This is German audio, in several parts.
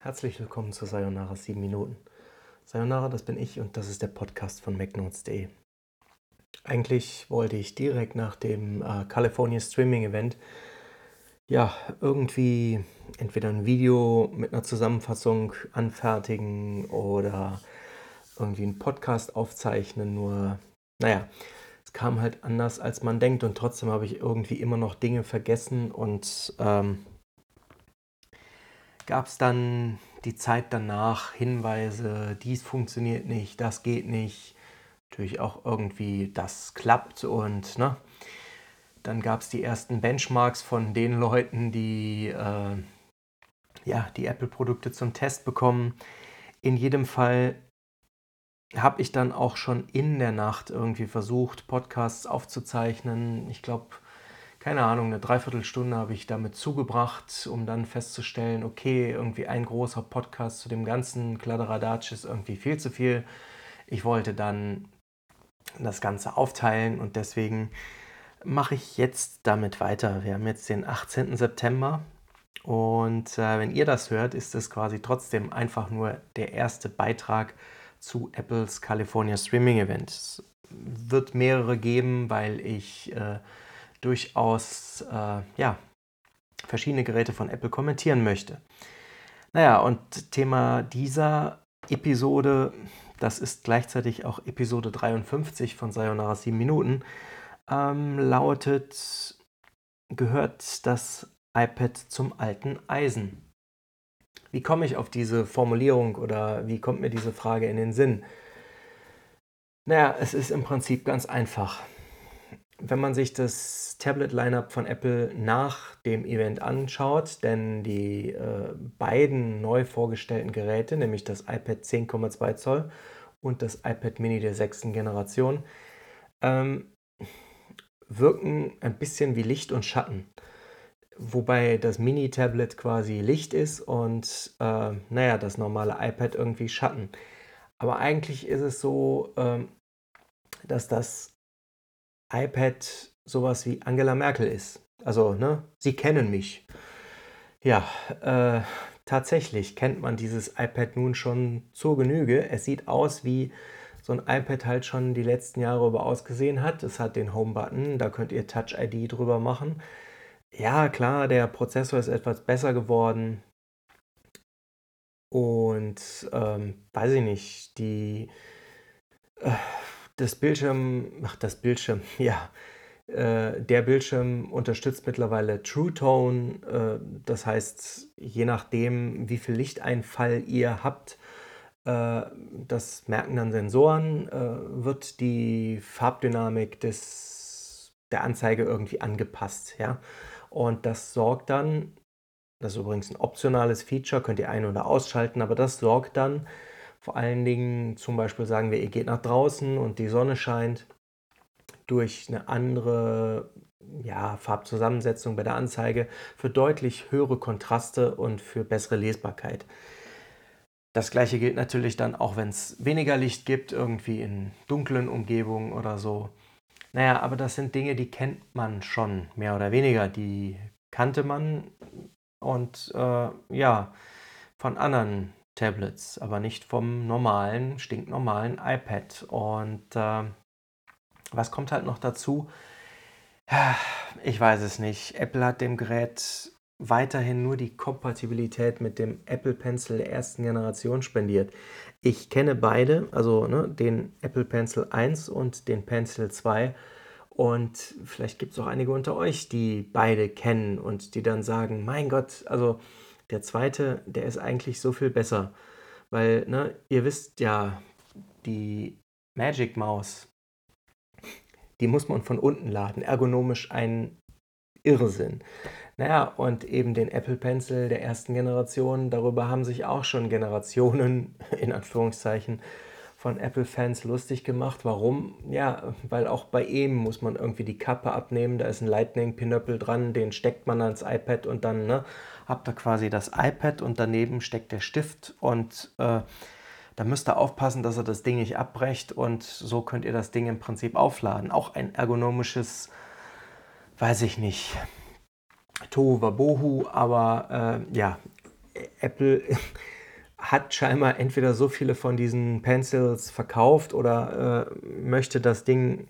Herzlich willkommen zu Sayonara 7 Minuten. Sayonara, das bin ich und das ist der Podcast von MacNotes.de. Eigentlich wollte ich direkt nach dem äh, California Streaming Event ja irgendwie entweder ein Video mit einer Zusammenfassung anfertigen oder irgendwie einen Podcast aufzeichnen. Nur, naja, es kam halt anders, als man denkt und trotzdem habe ich irgendwie immer noch Dinge vergessen und ähm, gab es dann die Zeit danach Hinweise, dies funktioniert nicht, das geht nicht, natürlich auch irgendwie das klappt und ne, dann gab es die ersten Benchmarks von den Leuten, die äh, ja, die Apple-Produkte zum Test bekommen. In jedem Fall habe ich dann auch schon in der Nacht irgendwie versucht, Podcasts aufzuzeichnen. Ich glaube, keine Ahnung, eine Dreiviertelstunde habe ich damit zugebracht, um dann festzustellen, okay, irgendwie ein großer Podcast zu dem ganzen Kladderadatsch ist irgendwie viel zu viel. Ich wollte dann das Ganze aufteilen und deswegen mache ich jetzt damit weiter. Wir haben jetzt den 18. September und äh, wenn ihr das hört, ist es quasi trotzdem einfach nur der erste Beitrag zu Apples California Streaming Event. Es wird mehrere geben, weil ich äh, durchaus äh, ja, verschiedene Geräte von Apple kommentieren möchte. Naja, und Thema dieser Episode, das ist gleichzeitig auch Episode 53 von Sayonara 7 Minuten, ähm, lautet, gehört das iPad zum alten Eisen? Wie komme ich auf diese Formulierung oder wie kommt mir diese Frage in den Sinn? Naja, es ist im Prinzip ganz einfach wenn man sich das Tablet-Lineup von Apple nach dem Event anschaut, denn die äh, beiden neu vorgestellten Geräte, nämlich das iPad 10,2 Zoll und das iPad Mini der sechsten Generation, ähm, wirken ein bisschen wie Licht und Schatten. Wobei das Mini-Tablet quasi Licht ist und äh, naja, das normale iPad irgendwie Schatten. Aber eigentlich ist es so, äh, dass das iPad sowas wie Angela Merkel ist. Also, ne, Sie kennen mich. Ja, äh, tatsächlich kennt man dieses iPad nun schon zur Genüge. Es sieht aus wie so ein iPad halt schon die letzten Jahre über ausgesehen hat. Es hat den Home-Button, da könnt ihr Touch ID drüber machen. Ja, klar, der Prozessor ist etwas besser geworden. Und ähm, weiß ich nicht, die äh, das Bildschirm, ach, das Bildschirm, ja, äh, der Bildschirm unterstützt mittlerweile True Tone. Äh, das heißt, je nachdem, wie viel Lichteinfall ihr habt, äh, das merken dann Sensoren, äh, wird die Farbdynamik des, der Anzeige irgendwie angepasst. Ja? Und das sorgt dann, das ist übrigens ein optionales Feature, könnt ihr ein- oder ausschalten, aber das sorgt dann vor allen Dingen zum Beispiel sagen wir, ihr geht nach draußen und die Sonne scheint durch eine andere ja, Farbzusammensetzung bei der Anzeige für deutlich höhere Kontraste und für bessere Lesbarkeit. Das gleiche gilt natürlich dann auch, wenn es weniger Licht gibt, irgendwie in dunklen Umgebungen oder so. Naja, aber das sind Dinge, die kennt man schon, mehr oder weniger. Die kannte man und äh, ja, von anderen Tablets, aber nicht vom normalen, stinknormalen iPad. Und äh, was kommt halt noch dazu? Ich weiß es nicht. Apple hat dem Gerät weiterhin nur die Kompatibilität mit dem Apple Pencil der ersten Generation spendiert. Ich kenne beide, also ne, den Apple Pencil 1 und den Pencil 2. Und vielleicht gibt es auch einige unter euch, die beide kennen und die dann sagen, mein Gott, also der zweite, der ist eigentlich so viel besser. Weil, ne, ihr wisst ja, die Magic Maus, die muss man von unten laden. Ergonomisch ein Irrsinn. Naja, und eben den Apple Pencil der ersten Generation, darüber haben sich auch schon Generationen, in Anführungszeichen, von Apple-Fans lustig gemacht. Warum? Ja, weil auch bei ihm muss man irgendwie die Kappe abnehmen. Da ist ein Lightning-Pinöppel dran, den steckt man ans iPad und dann ne, habt ihr quasi das iPad und daneben steckt der Stift und äh, da müsst ihr aufpassen, dass ihr das Ding nicht abbrecht und so könnt ihr das Ding im Prinzip aufladen. Auch ein ergonomisches, weiß ich nicht, Tohu Wabohu, aber äh, ja, Apple hat scheinbar entweder so viele von diesen Pencils verkauft oder äh, möchte das Ding,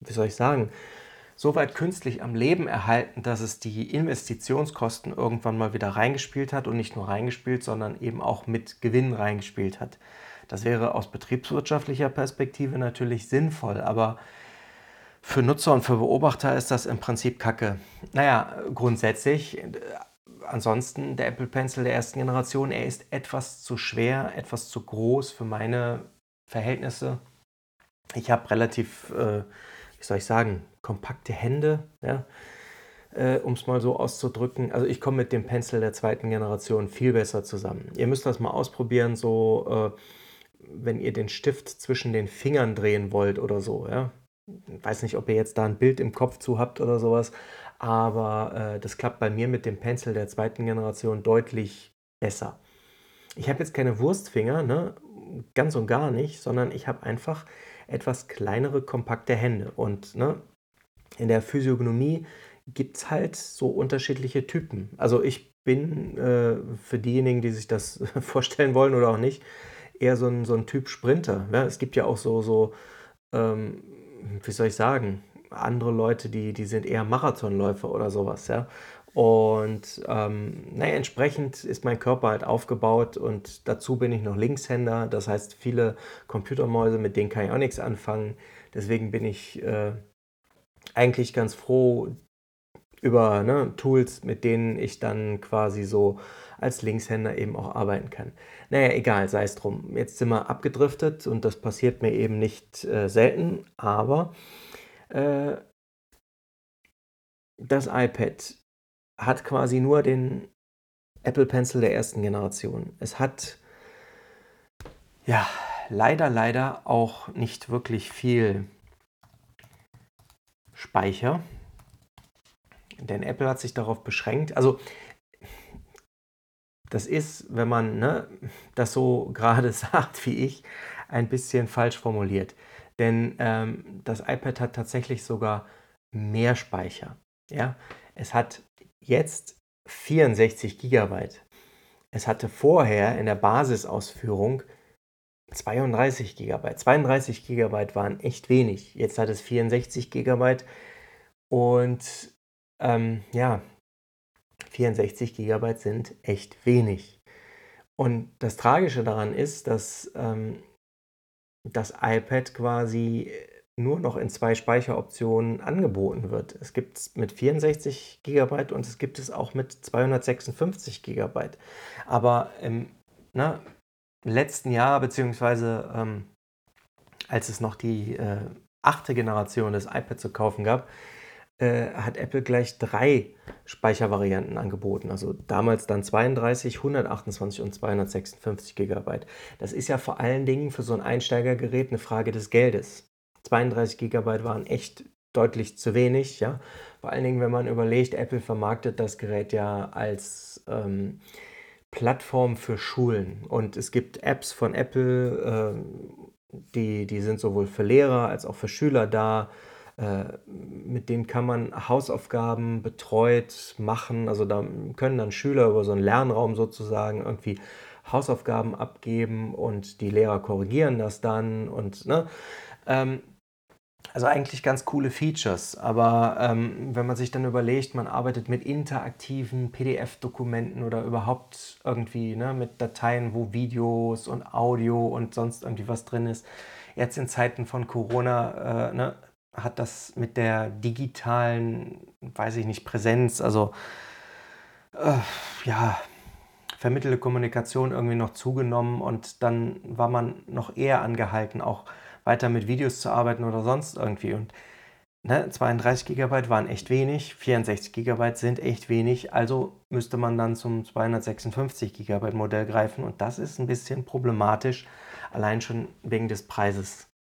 wie soll ich sagen, so weit künstlich am Leben erhalten, dass es die Investitionskosten irgendwann mal wieder reingespielt hat und nicht nur reingespielt, sondern eben auch mit Gewinn reingespielt hat. Das wäre aus betriebswirtschaftlicher Perspektive natürlich sinnvoll, aber für Nutzer und für Beobachter ist das im Prinzip Kacke. Naja, grundsätzlich, äh, ansonsten der Apple Pencil der ersten Generation, er ist etwas zu schwer, etwas zu groß für meine Verhältnisse. Ich habe relativ, äh, wie soll ich sagen, kompakte Hände, ja, äh, um es mal so auszudrücken. Also ich komme mit dem Pencil der zweiten Generation viel besser zusammen. Ihr müsst das mal ausprobieren, so äh, wenn ihr den Stift zwischen den Fingern drehen wollt oder so, ja. Ich weiß nicht, ob ihr jetzt da ein Bild im Kopf zu habt oder sowas, aber äh, das klappt bei mir mit dem Pencil der zweiten Generation deutlich besser. Ich habe jetzt keine Wurstfinger, ne? ganz und gar nicht, sondern ich habe einfach etwas kleinere, kompakte Hände. Und ne, in der Physiognomie gibt es halt so unterschiedliche Typen. Also ich bin äh, für diejenigen, die sich das vorstellen wollen oder auch nicht, eher so ein, so ein Typ Sprinter. Ja, es gibt ja auch so, so ähm, wie soll ich sagen, andere Leute, die, die sind eher Marathonläufer oder sowas, ja. Und ähm, naja, entsprechend ist mein Körper halt aufgebaut und dazu bin ich noch Linkshänder. Das heißt, viele Computermäuse, mit denen kann ich auch nichts anfangen. Deswegen bin ich äh, eigentlich ganz froh über ne, Tools, mit denen ich dann quasi so als Linkshänder eben auch arbeiten kann. Naja, egal, sei es drum. Jetzt sind wir abgedriftet und das passiert mir eben nicht äh, selten, aber äh, das iPad hat quasi nur den Apple Pencil der ersten Generation. Es hat ja leider, leider auch nicht wirklich viel Speicher. Denn Apple hat sich darauf beschränkt. Also, das ist, wenn man ne, das so gerade sagt wie ich, ein bisschen falsch formuliert. Denn ähm, das iPad hat tatsächlich sogar mehr Speicher. Ja? Es hat jetzt 64 GB. Es hatte vorher in der Basisausführung 32 GB. 32 GB waren echt wenig. Jetzt hat es 64 GB und ähm, ja, 64 GB sind echt wenig. Und das Tragische daran ist, dass ähm, das iPad quasi nur noch in zwei Speicheroptionen angeboten wird. Es gibt es mit 64 GB und es gibt es auch mit 256 GB. Aber im na, letzten Jahr, beziehungsweise ähm, als es noch die äh, achte Generation des iPads zu kaufen gab, äh, hat Apple gleich drei Speichervarianten angeboten. Also damals dann 32, 128 und 256 GB. Das ist ja vor allen Dingen für so ein Einsteigergerät eine Frage des Geldes. 32 GB waren echt deutlich zu wenig, ja. Vor allen Dingen, wenn man überlegt, Apple vermarktet das Gerät ja als ähm, Plattform für Schulen. Und es gibt Apps von Apple, äh, die, die sind sowohl für Lehrer als auch für Schüler da. Äh, mit denen kann man Hausaufgaben betreut machen. Also da können dann Schüler über so einen Lernraum sozusagen irgendwie Hausaufgaben abgeben und die Lehrer korrigieren das dann und ne. Ähm, also eigentlich ganz coole Features, aber ähm, wenn man sich dann überlegt, man arbeitet mit interaktiven PDF-Dokumenten oder überhaupt irgendwie ne, mit Dateien, wo Videos und Audio und sonst irgendwie was drin ist. Jetzt in Zeiten von Corona äh, ne, hat das mit der digitalen, weiß ich nicht, Präsenz, also äh, ja, vermittelte Kommunikation irgendwie noch zugenommen und dann war man noch eher angehalten, auch weiter mit Videos zu arbeiten oder sonst irgendwie. Und ne, 32 GB waren echt wenig, 64 GB sind echt wenig, also müsste man dann zum 256 GB Modell greifen und das ist ein bisschen problematisch, allein schon wegen des Preises.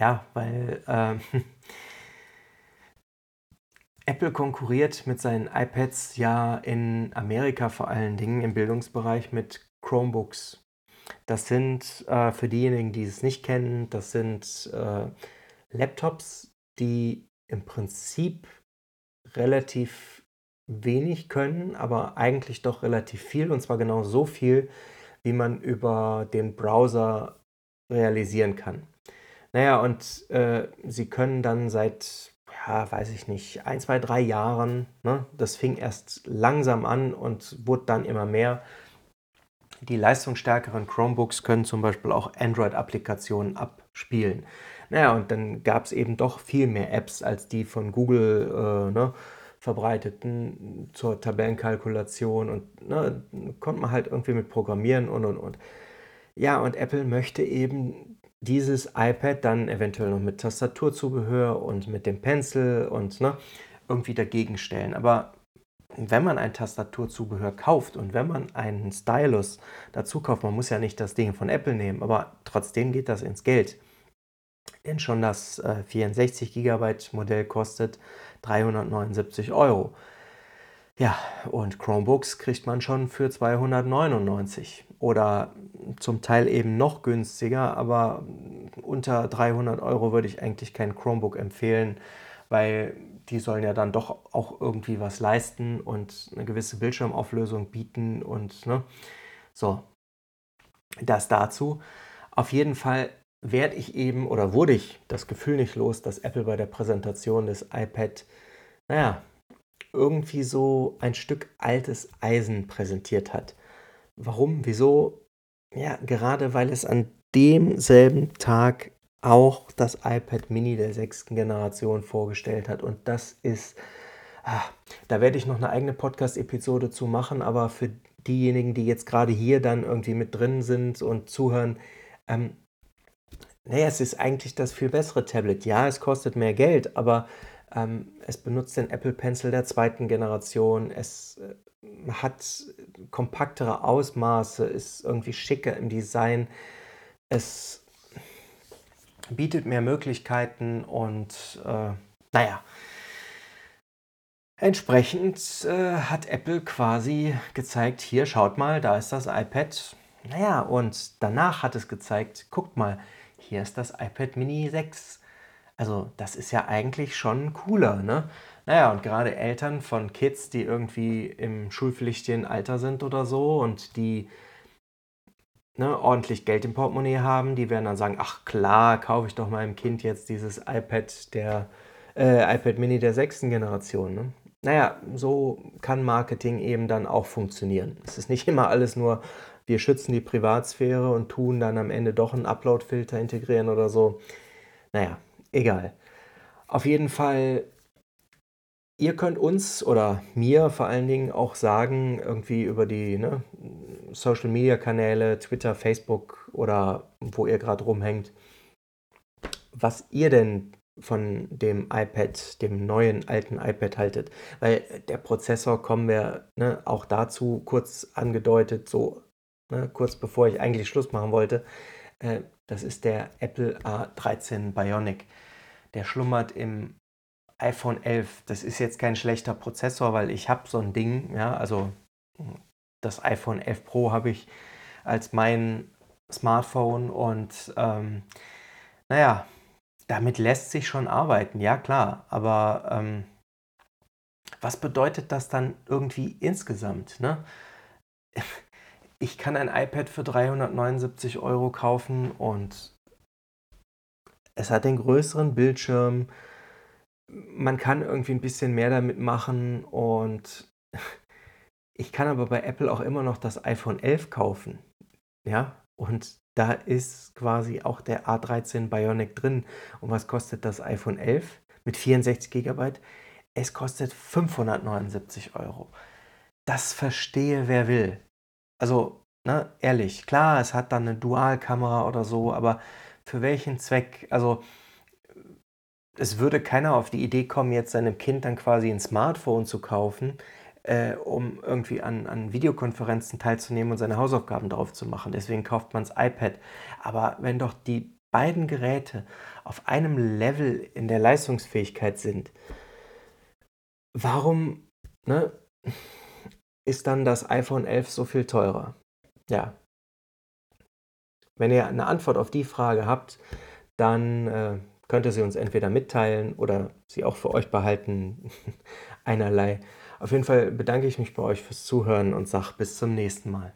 Ja, weil äh, Apple konkurriert mit seinen iPads ja in Amerika vor allen Dingen im Bildungsbereich mit Chromebooks. Das sind, äh, für diejenigen, die es nicht kennen, das sind äh, Laptops, die im Prinzip relativ wenig können, aber eigentlich doch relativ viel und zwar genau so viel, wie man über den Browser realisieren kann. Naja, und äh, sie können dann seit, ja, weiß ich nicht, ein, zwei, drei Jahren, ne, das fing erst langsam an und wurde dann immer mehr. Die leistungsstärkeren Chromebooks können zum Beispiel auch Android-Applikationen abspielen. Naja, und dann gab es eben doch viel mehr Apps als die von Google äh, ne, verbreiteten zur Tabellenkalkulation und ne, konnte man halt irgendwie mit programmieren und und und. Ja, und Apple möchte eben dieses iPad dann eventuell noch mit Tastaturzubehör und mit dem Pencil und ne, irgendwie dagegen stellen. Aber wenn man ein Tastaturzubehör kauft und wenn man einen Stylus dazu kauft, man muss ja nicht das Ding von Apple nehmen, aber trotzdem geht das ins Geld. Denn schon das äh, 64 GB Modell kostet 379 Euro. Ja, und Chromebooks kriegt man schon für 299 oder zum Teil eben noch günstiger, aber unter 300 Euro würde ich eigentlich kein Chromebook empfehlen, weil die sollen ja dann doch auch irgendwie was leisten und eine gewisse Bildschirmauflösung bieten und ne, so. Das dazu. Auf jeden Fall werde ich eben oder wurde ich das Gefühl nicht los, dass Apple bei der Präsentation des iPad, naja, irgendwie so ein Stück altes Eisen präsentiert hat. Warum? Wieso? Ja, gerade weil es an demselben Tag auch das iPad Mini der sechsten Generation vorgestellt hat. Und das ist, ah, da werde ich noch eine eigene Podcast-Episode zu machen, aber für diejenigen, die jetzt gerade hier dann irgendwie mit drin sind und zuhören, ähm, naja, es ist eigentlich das viel bessere Tablet. Ja, es kostet mehr Geld, aber ähm, es benutzt den Apple Pencil der zweiten Generation. Es äh, hat kompaktere Ausmaße, ist irgendwie schicker im Design. Es bietet mehr Möglichkeiten und äh, naja, entsprechend äh, hat Apple quasi gezeigt, hier schaut mal, da ist das iPad. Naja, und danach hat es gezeigt, guckt mal, hier ist das iPad Mini 6. Also das ist ja eigentlich schon cooler, ne? Naja, und gerade Eltern von Kids, die irgendwie im schulpflichtigen Alter sind oder so und die ne, ordentlich Geld im Portemonnaie haben, die werden dann sagen, ach klar, kaufe ich doch meinem Kind jetzt dieses iPad der äh, iPad Mini der sechsten Generation. Ne? Naja, so kann Marketing eben dann auch funktionieren. Es ist nicht immer alles nur wir schützen die Privatsphäre und tun dann am Ende doch einen Upload-Filter integrieren oder so. Naja, egal. Auf jeden Fall, ihr könnt uns oder mir vor allen Dingen auch sagen, irgendwie über die ne, Social-Media-Kanäle, Twitter, Facebook oder wo ihr gerade rumhängt, was ihr denn von dem iPad, dem neuen alten iPad haltet. Weil der Prozessor, kommen wir ne, auch dazu kurz angedeutet, so ne, kurz bevor ich eigentlich Schluss machen wollte. Äh, das ist der Apple A13 Bionic. Der schlummert im iPhone 11. Das ist jetzt kein schlechter Prozessor, weil ich habe so ein Ding, ja, also das iPhone 11 Pro habe ich als mein Smartphone und ähm, naja, damit lässt sich schon arbeiten, ja klar, aber ähm, was bedeutet das dann irgendwie insgesamt? Ne? Ich kann ein iPad für 379 Euro kaufen und es hat den größeren Bildschirm. Man kann irgendwie ein bisschen mehr damit machen und ich kann aber bei Apple auch immer noch das iPhone 11 kaufen. Ja, und da ist quasi auch der A13 Bionic drin. Und was kostet das iPhone 11 mit 64 GB? Es kostet 579 Euro. Das verstehe wer will. Also, ne, ehrlich, klar, es hat dann eine Dualkamera oder so, aber für welchen Zweck? Also, es würde keiner auf die Idee kommen, jetzt seinem Kind dann quasi ein Smartphone zu kaufen, äh, um irgendwie an, an Videokonferenzen teilzunehmen und seine Hausaufgaben drauf zu machen. Deswegen kauft man das iPad. Aber wenn doch die beiden Geräte auf einem Level in der Leistungsfähigkeit sind, warum ne, ist dann das iPhone 11 so viel teurer? Ja. Wenn ihr eine Antwort auf die Frage habt, dann äh, könnt ihr sie uns entweder mitteilen oder sie auch für euch behalten. Einerlei. Auf jeden Fall bedanke ich mich bei euch fürs Zuhören und sage bis zum nächsten Mal.